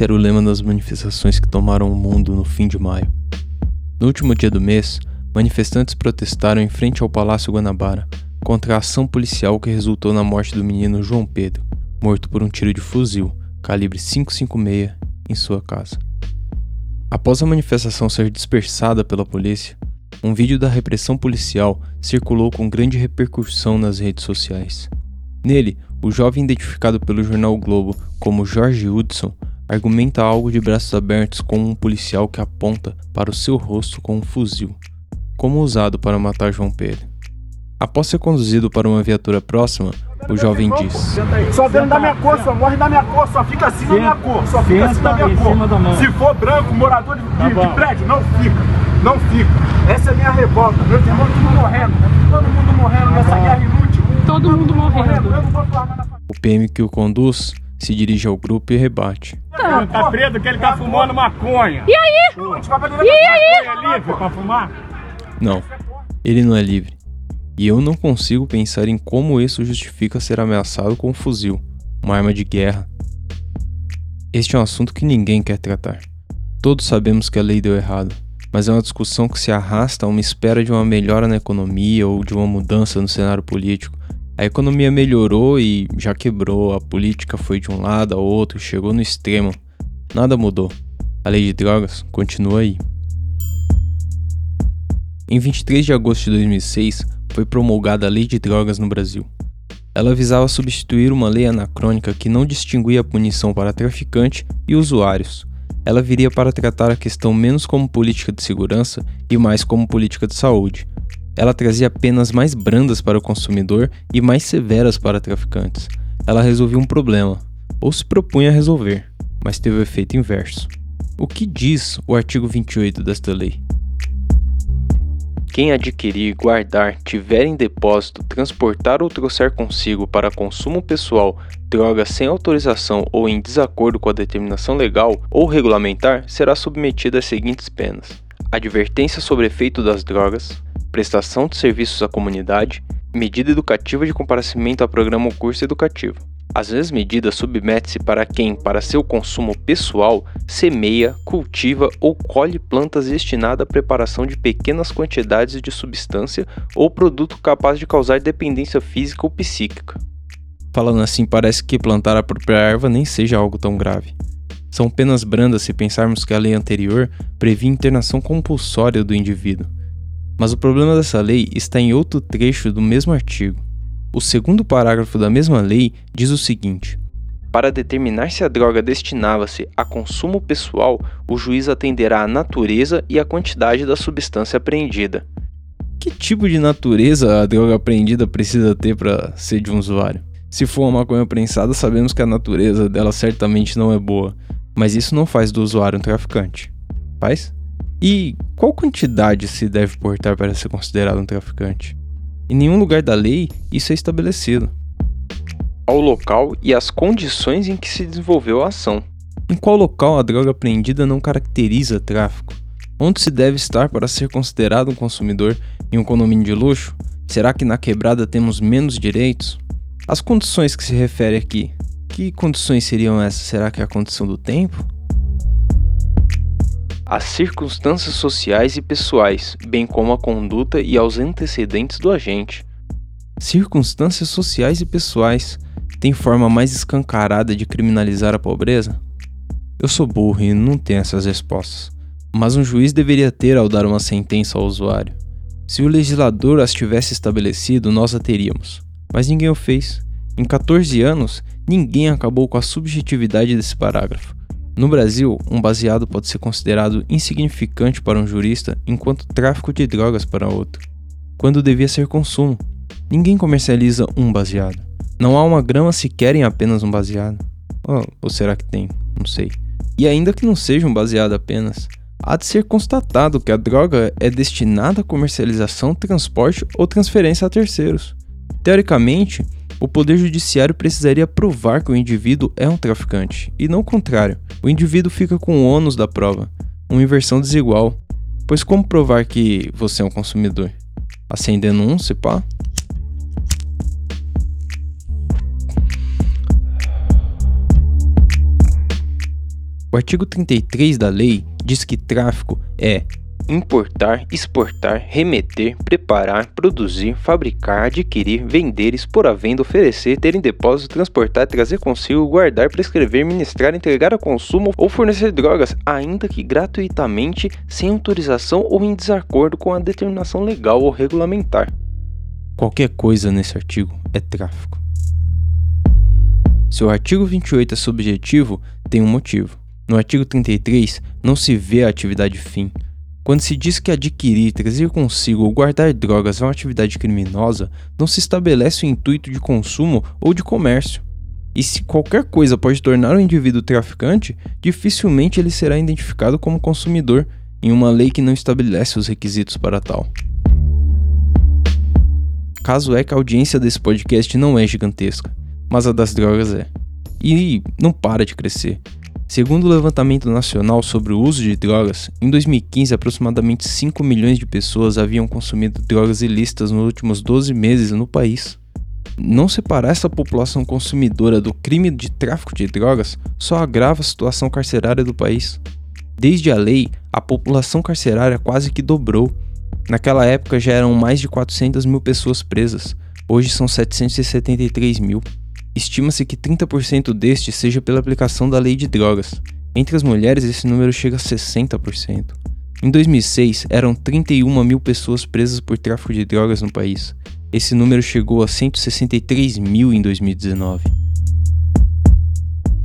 Esse era o lema das manifestações que tomaram o mundo no fim de maio. No último dia do mês, manifestantes protestaram em frente ao Palácio Guanabara contra a ação policial que resultou na morte do menino João Pedro, morto por um tiro de fuzil calibre 556 em sua casa. Após a manifestação ser dispersada pela polícia, um vídeo da repressão policial circulou com grande repercussão nas redes sociais. Nele, o jovem identificado pelo jornal o Globo como Jorge Hudson argumenta algo de braços abertos com um policial que aponta para o seu rosto com um fuzil, como usado para matar João Pedro. Após ser conduzido para uma viatura próxima, o jovem diz: Só vendo da minha cor, só morre da minha cor, só fica assim da minha cor, só fica assim da minha cor. Se for branco, morador de, de, de prédio, não fica, não fica. Essa é a minha revolta. Meus irmãos tudo morrendo, todo mundo morrendo nessa guerra inútil. Todo mundo morrendo. O PM que o conduz se dirige ao grupo e rebate. Tá, tá preso que ele tá fumando maconha. E aí? E aí? É livre pra fumar? Não, ele não é livre. E eu não consigo pensar em como isso justifica ser ameaçado com um fuzil, uma arma de guerra. Este é um assunto que ninguém quer tratar. Todos sabemos que a lei deu errado, mas é uma discussão que se arrasta a uma espera de uma melhora na economia ou de uma mudança no cenário político. A economia melhorou e já quebrou, a política foi de um lado ao outro, chegou no extremo. Nada mudou. A lei de drogas continua aí. Em 23 de agosto de 2006, foi promulgada a Lei de Drogas no Brasil. Ela visava substituir uma lei anacrônica que não distinguia a punição para traficante e usuários. Ela viria para tratar a questão menos como política de segurança e mais como política de saúde. Ela trazia penas mais brandas para o consumidor e mais severas para traficantes. Ela resolvia um problema, ou se propunha a resolver, mas teve o efeito inverso. O que diz o artigo 28 desta lei? Quem adquirir, guardar, tiver em depósito, transportar ou trouxer consigo para consumo pessoal drogas sem autorização ou em desacordo com a determinação legal ou regulamentar será submetido às seguintes penas: advertência sobre efeito das drogas, prestação de serviços à comunidade, medida educativa de comparecimento a programa ou curso educativo. As mesmas medidas submete-se para quem, para seu consumo pessoal, semeia, cultiva ou colhe plantas destinadas à preparação de pequenas quantidades de substância ou produto capaz de causar dependência física ou psíquica. Falando assim, parece que plantar a própria erva nem seja algo tão grave. São penas brandas se pensarmos que a lei anterior previa internação compulsória do indivíduo. Mas o problema dessa lei está em outro trecho do mesmo artigo o segundo parágrafo da mesma lei diz o seguinte: Para determinar se a droga destinava-se a consumo pessoal, o juiz atenderá à natureza e à quantidade da substância apreendida. Que tipo de natureza a droga apreendida precisa ter para ser de um usuário? Se for uma maconha prensada, sabemos que a natureza dela certamente não é boa, mas isso não faz do usuário um traficante. Faz? E qual quantidade se deve portar para ser considerado um traficante? Em nenhum lugar da lei isso é estabelecido. Ao local e as condições em que se desenvolveu a ação. Em qual local a droga apreendida não caracteriza tráfico? Onde se deve estar para ser considerado um consumidor em um condomínio de luxo? Será que na quebrada temos menos direitos? As condições que se refere aqui, que condições seriam essas? Será que é a condição do tempo? Às circunstâncias sociais e pessoais, bem como à conduta e aos antecedentes do agente. Circunstâncias sociais e pessoais tem forma mais escancarada de criminalizar a pobreza? Eu sou burro e não tenho essas respostas, mas um juiz deveria ter ao dar uma sentença ao usuário. Se o legislador as tivesse estabelecido, nós a teríamos, mas ninguém o fez. Em 14 anos, ninguém acabou com a subjetividade desse parágrafo. No Brasil, um baseado pode ser considerado insignificante para um jurista, enquanto tráfico de drogas para outro, quando devia ser consumo. Ninguém comercializa um baseado. Não há uma grama sequer em apenas um baseado. Oh, ou será que tem? Não sei. E ainda que não seja um baseado apenas, há de ser constatado que a droga é destinada à comercialização, transporte ou transferência a terceiros. Teoricamente, o Poder Judiciário precisaria provar que o indivíduo é um traficante, e não o contrário. O indivíduo fica com o ônus da prova, uma inversão desigual. Pois como provar que você é um consumidor? Um, se pá? O artigo 33 da lei diz que tráfico é importar, exportar, remeter, preparar, produzir, fabricar, adquirir, vender, expor à venda, oferecer, ter em depósito, transportar, trazer consigo, guardar, prescrever, ministrar, entregar a consumo ou fornecer drogas, ainda que gratuitamente, sem autorização ou em desacordo com a determinação legal ou regulamentar. Qualquer coisa nesse artigo é tráfico. Se o artigo 28 é subjetivo, tem um motivo. No artigo 33, não se vê a atividade fim. Quando se diz que adquirir, trazer consigo ou guardar drogas é uma atividade criminosa, não se estabelece o intuito de consumo ou de comércio. E se qualquer coisa pode tornar o indivíduo traficante, dificilmente ele será identificado como consumidor, em uma lei que não estabelece os requisitos para tal. Caso é que a audiência desse podcast não é gigantesca, mas a das drogas é. E não para de crescer. Segundo o levantamento nacional sobre o uso de drogas, em 2015 aproximadamente 5 milhões de pessoas haviam consumido drogas ilícitas nos últimos 12 meses no país. Não separar essa população consumidora do crime de tráfico de drogas só agrava a situação carcerária do país. Desde a lei, a população carcerária quase que dobrou. Naquela época já eram mais de 400 mil pessoas presas, hoje são 773 mil. Estima-se que 30% deste seja pela aplicação da lei de drogas. Entre as mulheres, esse número chega a 60%. Em 2006, eram 31 mil pessoas presas por tráfico de drogas no país. Esse número chegou a 163 mil em 2019.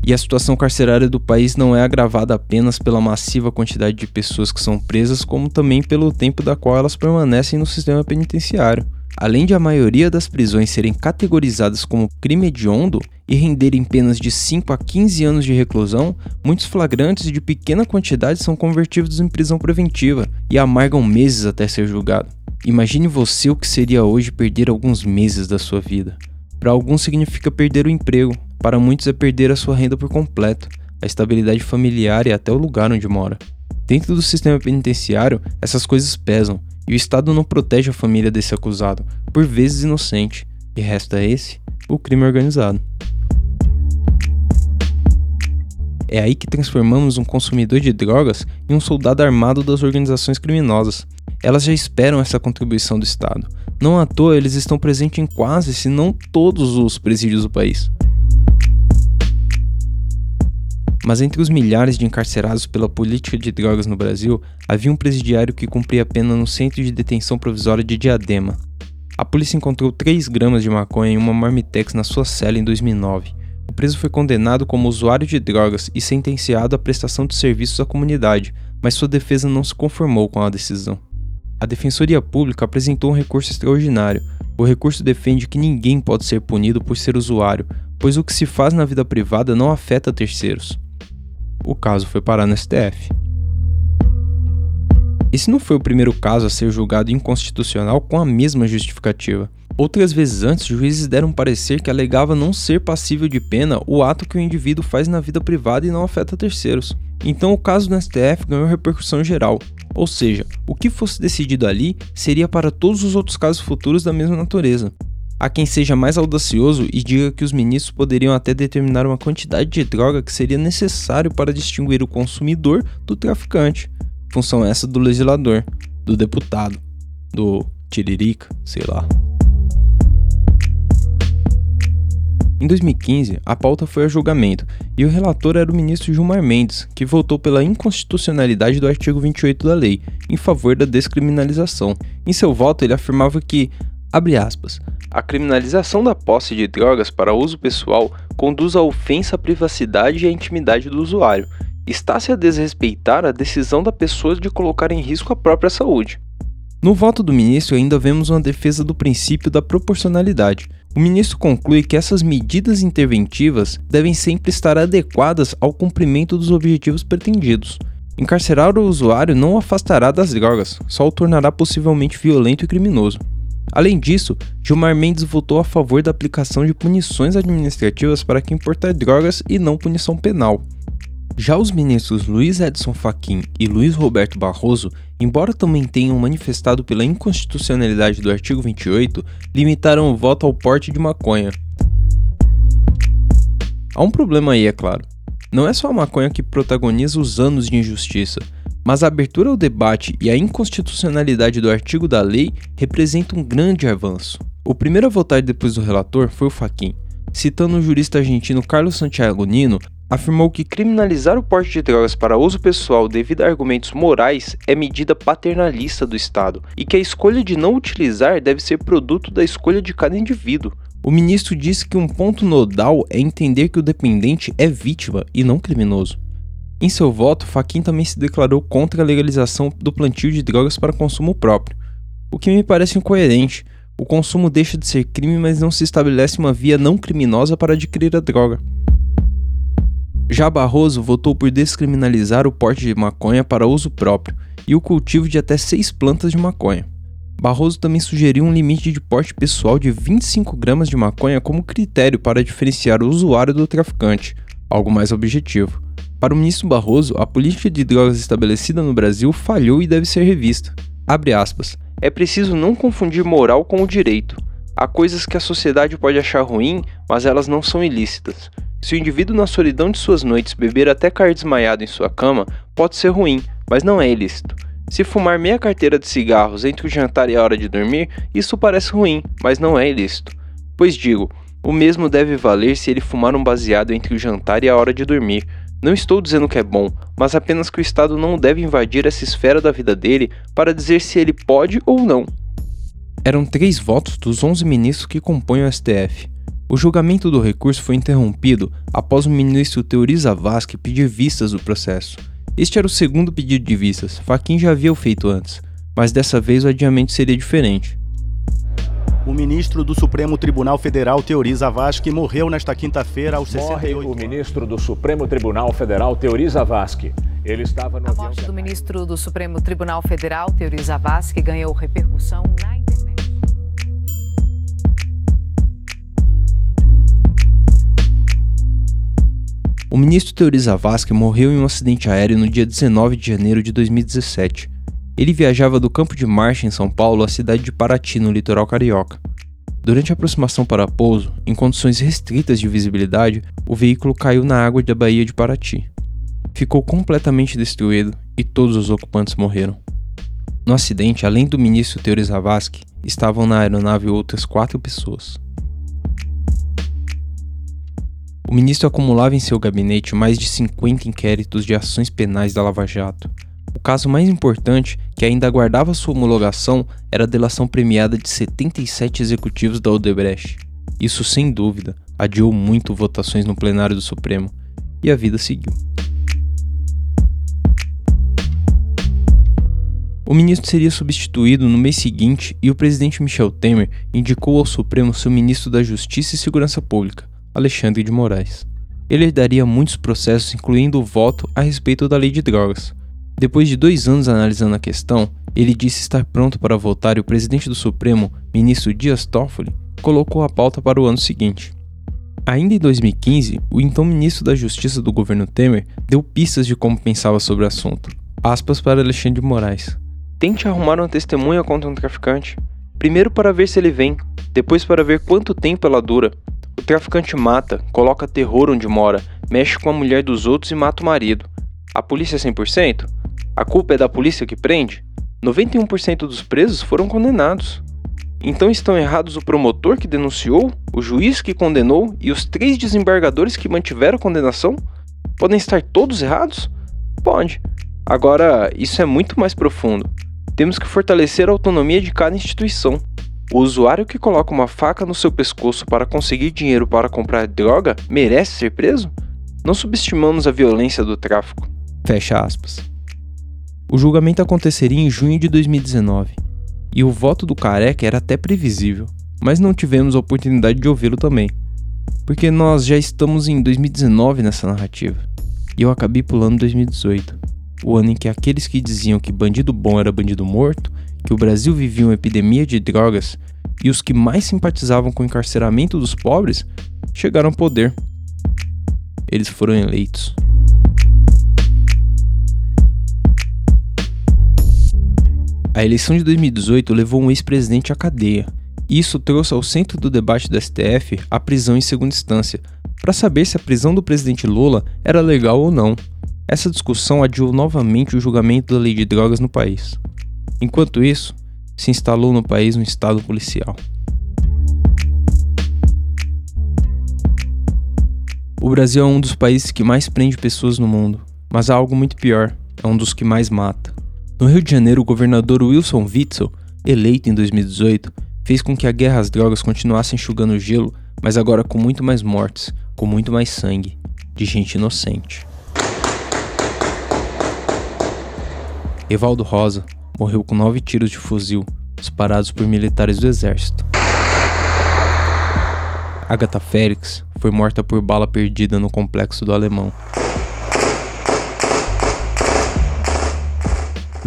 E a situação carcerária do país não é agravada apenas pela massiva quantidade de pessoas que são presas, como também pelo tempo da qual elas permanecem no sistema penitenciário. Além de a maioria das prisões serem categorizadas como crime hediondo e renderem penas de 5 a 15 anos de reclusão, muitos flagrantes de pequena quantidade são convertidos em prisão preventiva e amargam meses até ser julgado. Imagine você o que seria hoje perder alguns meses da sua vida. Para alguns significa perder o emprego, para muitos é perder a sua renda por completo, a estabilidade familiar e até o lugar onde mora. Dentro do sistema penitenciário, essas coisas pesam e o Estado não protege a família desse acusado, por vezes inocente, e resta esse o crime organizado. É aí que transformamos um consumidor de drogas em um soldado armado das organizações criminosas. Elas já esperam essa contribuição do Estado. Não à toa eles estão presentes em quase, se não todos os presídios do país. Mas entre os milhares de encarcerados pela política de drogas no Brasil, havia um presidiário que cumpria a pena no centro de detenção provisória de Diadema. A polícia encontrou 3 gramas de maconha em uma marmitex na sua cela em 2009. O preso foi condenado como usuário de drogas e sentenciado à prestação de serviços à comunidade, mas sua defesa não se conformou com a decisão. A Defensoria Pública apresentou um recurso extraordinário. O recurso defende que ninguém pode ser punido por ser usuário, pois o que se faz na vida privada não afeta terceiros o caso foi parar no STF. Esse não foi o primeiro caso a ser julgado inconstitucional com a mesma justificativa. Outras vezes antes, juízes deram parecer que alegava não ser passível de pena o ato que o indivíduo faz na vida privada e não afeta terceiros. Então o caso do STF ganhou repercussão geral, ou seja, o que fosse decidido ali seria para todos os outros casos futuros da mesma natureza. Há quem seja mais audacioso e diga que os ministros poderiam até determinar uma quantidade de droga que seria necessário para distinguir o consumidor do traficante. Função essa do legislador, do deputado, do tiririca, sei lá. Em 2015, a pauta foi a julgamento e o relator era o ministro Gilmar Mendes, que votou pela inconstitucionalidade do artigo 28 da lei, em favor da descriminalização. Em seu voto, ele afirmava que, abre aspas, a criminalização da posse de drogas para uso pessoal conduz à ofensa à privacidade e à intimidade do usuário. Está-se a desrespeitar a decisão da pessoa de colocar em risco a própria saúde. No voto do ministro, ainda vemos uma defesa do princípio da proporcionalidade. O ministro conclui que essas medidas interventivas devem sempre estar adequadas ao cumprimento dos objetivos pretendidos. Encarcerar o usuário não o afastará das drogas, só o tornará possivelmente violento e criminoso. Além disso, Gilmar Mendes votou a favor da aplicação de punições administrativas para quem portar drogas e não punição penal. Já os ministros Luiz Edson Fachin e Luiz Roberto Barroso, embora também tenham manifestado pela inconstitucionalidade do artigo 28, limitaram o voto ao porte de maconha. Há um problema aí, é claro. Não é só a maconha que protagoniza os anos de injustiça, mas a abertura ao debate e a inconstitucionalidade do artigo da lei representa um grande avanço. O primeiro a votar depois do relator foi o Faquin. Citando o jurista argentino Carlos Santiago Nino, afirmou que criminalizar o porte de drogas para uso pessoal devido a argumentos morais é medida paternalista do Estado e que a escolha de não utilizar deve ser produto da escolha de cada indivíduo. O ministro disse que um ponto nodal é entender que o dependente é vítima e não criminoso. Em seu voto, Faquin também se declarou contra a legalização do plantio de drogas para consumo próprio, o que me parece incoerente. O consumo deixa de ser crime, mas não se estabelece uma via não criminosa para adquirir a droga. Já Barroso votou por descriminalizar o porte de maconha para uso próprio e o cultivo de até seis plantas de maconha. Barroso também sugeriu um limite de porte pessoal de 25 gramas de maconha como critério para diferenciar o usuário do traficante, algo mais objetivo. Para o ministro Barroso, a política de drogas estabelecida no Brasil falhou e deve ser revista. Abre aspas. É preciso não confundir moral com o direito. Há coisas que a sociedade pode achar ruim, mas elas não são ilícitas. Se o indivíduo na solidão de suas noites beber até cair desmaiado em sua cama, pode ser ruim, mas não é ilícito. Se fumar meia carteira de cigarros entre o jantar e a hora de dormir, isso parece ruim, mas não é ilícito. Pois digo, o mesmo deve valer se ele fumar um baseado entre o jantar e a hora de dormir. Não estou dizendo que é bom, mas apenas que o Estado não deve invadir essa esfera da vida dele para dizer se ele pode ou não. Eram três votos dos 11 ministros que compõem o STF. O julgamento do recurso foi interrompido após o ministro Teori Zavascki pedir vistas do processo. Este era o segundo pedido de vistas, Faquin já havia o feito antes, mas dessa vez o adiamento seria diferente. O ministro do Supremo Tribunal Federal, Teori Zavascki, morreu nesta quinta-feira aos 68 Morre o ministro do Supremo Tribunal Federal, Teori Zavascki. Ele estava no A morte do ministro do Supremo Tribunal Federal, Teori Zavascki, ganhou repercussão na O ministro Teori Zavascki morreu em um acidente aéreo no dia 19 de janeiro de 2017. Ele viajava do campo de marcha em São Paulo à cidade de Paraty, no litoral carioca. Durante a aproximação para pouso, em condições restritas de visibilidade, o veículo caiu na água da Baía de Paraty. Ficou completamente destruído e todos os ocupantes morreram. No acidente, além do ministro Teori Zavascki, estavam na aeronave outras quatro pessoas. O ministro acumulava em seu gabinete mais de 50 inquéritos de ações penais da Lava Jato. O caso mais importante, que ainda aguardava sua homologação, era a delação premiada de 77 executivos da Odebrecht. Isso, sem dúvida, adiou muito votações no plenário do Supremo, e a vida seguiu. O ministro seria substituído no mês seguinte e o presidente Michel Temer indicou ao Supremo seu ministro da Justiça e Segurança Pública, Alexandre de Moraes. Ele herdaria muitos processos, incluindo o voto a respeito da lei de drogas. Depois de dois anos analisando a questão, ele disse estar pronto para votar e o presidente do Supremo, ministro Dias Toffoli, colocou a pauta para o ano seguinte. Ainda em 2015, o então ministro da Justiça do governo Temer deu pistas de como pensava sobre o assunto. Aspas para Alexandre de Moraes. Tente arrumar uma testemunha contra um traficante. Primeiro para ver se ele vem, depois para ver quanto tempo ela dura, o traficante mata, coloca terror onde mora, mexe com a mulher dos outros e mata o marido. A polícia é 100%? A culpa é da polícia que prende? 91% dos presos foram condenados. Então estão errados o promotor que denunciou, o juiz que condenou e os três desembargadores que mantiveram a condenação? Podem estar todos errados? Pode. Agora, isso é muito mais profundo. Temos que fortalecer a autonomia de cada instituição. O usuário que coloca uma faca no seu pescoço para conseguir dinheiro para comprar droga merece ser preso? Não subestimamos a violência do tráfico. Fecha aspas. O julgamento aconteceria em junho de 2019 e o voto do careca era até previsível, mas não tivemos a oportunidade de ouvi-lo também, porque nós já estamos em 2019 nessa narrativa e eu acabei pulando 2018, o ano em que aqueles que diziam que bandido bom era bandido morto que o Brasil vivia uma epidemia de drogas e os que mais simpatizavam com o encarceramento dos pobres chegaram ao poder. Eles foram eleitos. A eleição de 2018 levou um ex-presidente à cadeia. Isso trouxe ao centro do debate do STF a prisão em segunda instância, para saber se a prisão do presidente Lula era legal ou não. Essa discussão adiou novamente o julgamento da lei de drogas no país. Enquanto isso, se instalou no país um estado policial. O Brasil é um dos países que mais prende pessoas no mundo, mas há algo muito pior: é um dos que mais mata. No Rio de Janeiro, o governador Wilson Witzel, eleito em 2018, fez com que a guerra às drogas continuasse enxugando gelo, mas agora com muito mais mortes, com muito mais sangue, de gente inocente. Evaldo Rosa morreu com nove tiros de fuzil disparados por militares do exército. Agatha Félix foi morta por bala perdida no complexo do Alemão.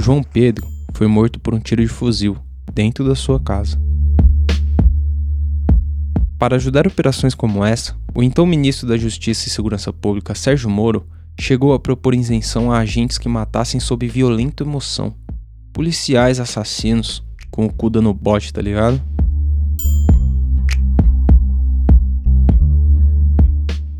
João Pedro foi morto por um tiro de fuzil dentro da sua casa. Para ajudar operações como essa, o então ministro da Justiça e Segurança Pública, Sérgio Moro, chegou a propor isenção a agentes que matassem sob violenta emoção. Policiais assassinos, com o cu dando bote, tá ligado?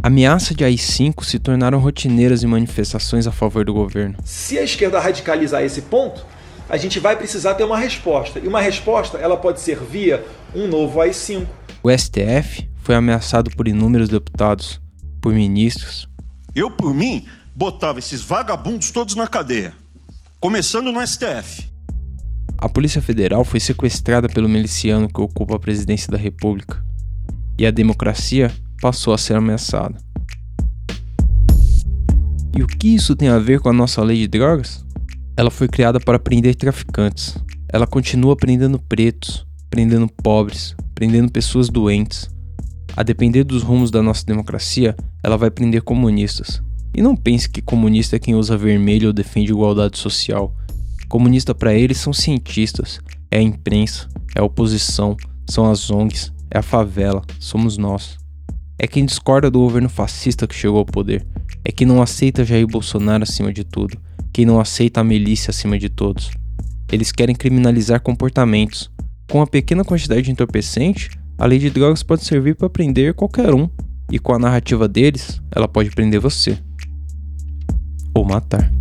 Ameaça de AI-5 se tornaram rotineiras em manifestações a favor do governo. Se a esquerda radicalizar esse ponto, a gente vai precisar ter uma resposta. E uma resposta, ela pode ser via um novo AI-5. O STF foi ameaçado por inúmeros deputados, por ministros. Eu, por mim, botava esses vagabundos todos na cadeia, começando no STF. A Polícia Federal foi sequestrada pelo miliciano que ocupa a presidência da República. E a democracia passou a ser ameaçada. E o que isso tem a ver com a nossa lei de drogas? Ela foi criada para prender traficantes. Ela continua prendendo pretos, prendendo pobres, prendendo pessoas doentes. A depender dos rumos da nossa democracia, ela vai prender comunistas. E não pense que comunista é quem usa vermelho ou defende igualdade social. Comunista para eles são cientistas, é a imprensa, é a oposição, são as ONGs, é a favela, somos nós é quem discorda do governo fascista que chegou ao poder, é quem não aceita Jair Bolsonaro acima de tudo, quem não aceita a milícia acima de todos. Eles querem criminalizar comportamentos. Com uma pequena quantidade de entorpecente, a lei de drogas pode servir para prender qualquer um, e com a narrativa deles, ela pode prender você ou matar.